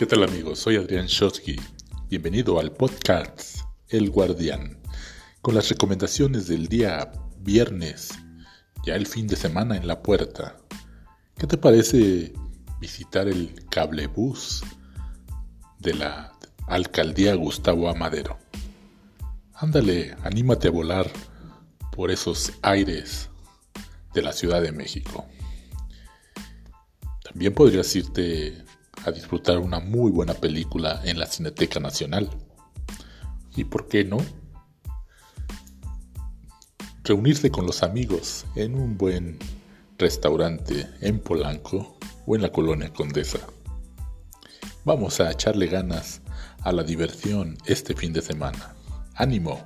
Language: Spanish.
¿Qué tal amigos? Soy Adrián Shotsky. Bienvenido al podcast El Guardián, con las recomendaciones del día viernes, ya el fin de semana en la puerta. ¿Qué te parece visitar el cablebús de la alcaldía Gustavo Amadero? Ándale, anímate a volar por esos aires de la Ciudad de México. También podrías irte a disfrutar una muy buena película en la Cineteca Nacional. ¿Y por qué no? Reunirse con los amigos en un buen restaurante en Polanco o en la colonia Condesa. Vamos a echarle ganas a la diversión este fin de semana. ¡Ánimo!